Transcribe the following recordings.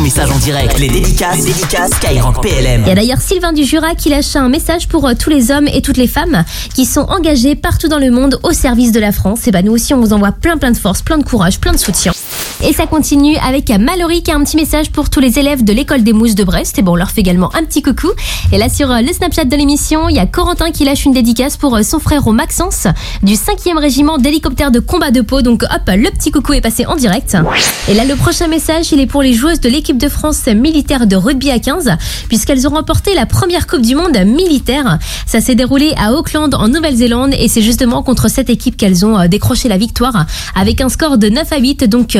message en direct. Les dédicaces, les dédicaces PLM. Il y a d'ailleurs Sylvain du Jura qui lâche un message pour euh, tous les hommes et toutes les femmes qui sont engagés partout dans le monde au service de la France. Et bah nous aussi on vous envoie plein plein de force, plein de courage, plein de soutien. Et ça continue avec Mallory qui a un petit message pour tous les élèves de l'école des mousses de Brest. Et bon, on leur fait également un petit coucou. Et là, sur euh, le Snapchat de l'émission, il y a Corentin qui lâche une dédicace pour euh, son frère au Maxence du 5e régiment d'hélicoptères de combat de Pau. Donc hop, le petit coucou est passé en direct. Et là, le prochain message, il est pour les joueuses de l'équipe de France militaire de rugby à 15, puisqu'elles ont remporté la première Coupe du Monde militaire. Ça s'est déroulé à Auckland, en Nouvelle-Zélande, et c'est justement contre cette équipe qu'elles ont euh, décroché la victoire avec un score de 9 à 8. Donc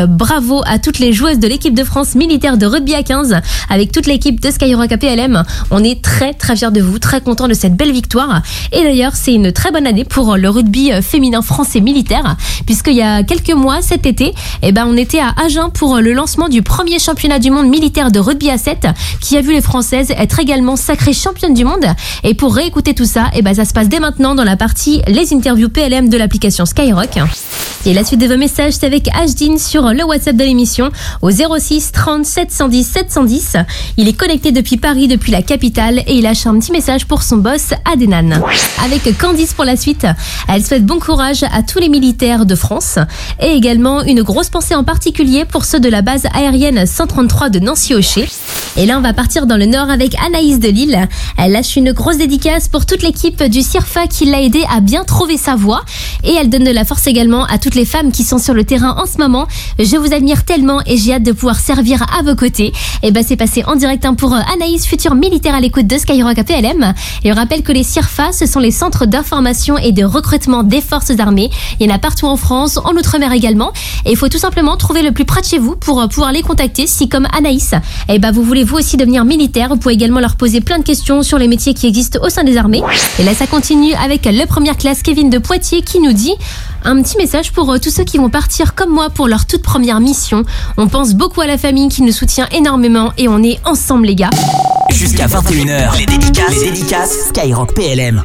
à toutes les joueuses de l'équipe de France militaire de rugby à 15 avec toute l'équipe de Skyrock APLM. On est très très fiers de vous, très contents de cette belle victoire. Et d'ailleurs, c'est une très bonne année pour le rugby féminin français militaire puisqu'il y a quelques mois cet été, eh ben on était à Agen pour le lancement du premier championnat du monde militaire de rugby à 7 qui a vu les françaises être également sacrées championnes du monde. Et pour réécouter tout ça, eh ben ça se passe dès maintenant dans la partie les interviews PLM de l'application Skyrock. Et la suite de vos messages, c'est avec Ashdin sur le WhatsApp de l'émission au 06 30 710 710. Il est connecté depuis Paris, depuis la capitale, et il lâche un petit message pour son boss Adenan. Avec Candice pour la suite, elle souhaite bon courage à tous les militaires de France et également une grosse pensée en particulier pour ceux de la base aérienne 133 de Nancy-Hocher. Et là, on va partir dans le nord avec Anaïs de Lille. Elle lâche une grosse dédicace pour toute l'équipe du CIRFA qui l'a aidé à bien trouver sa voie. Et elle donne de la force également à toutes les femmes qui sont sur le terrain en ce moment. Je vous admire tellement et j'ai hâte de pouvoir servir à vos côtés. Et bah, c'est passé en direct hein, pour Anaïs, future militaire à l'écoute de Skyrock APLM. Et on rappelle que les CIRFA, ce sont les centres d'information et de recrutement des forces armées. Il y en a partout en France, en Outre-mer également. Et il faut tout simplement trouver le plus près de chez vous pour pouvoir les contacter si, comme Anaïs, et bah, vous voulez vous aussi devenir militaire? Vous pouvez également leur poser plein de questions sur les métiers qui existent au sein des armées. Et là, ça continue avec le première classe Kevin de Poitiers qui nous dit un petit message pour euh, tous ceux qui vont partir comme moi pour leur toute première mission. On pense beaucoup à la famille qui nous soutient énormément et on est ensemble les gars. Jusqu'à 21h, les dédicaces, les dédicaces Skyrock PLM.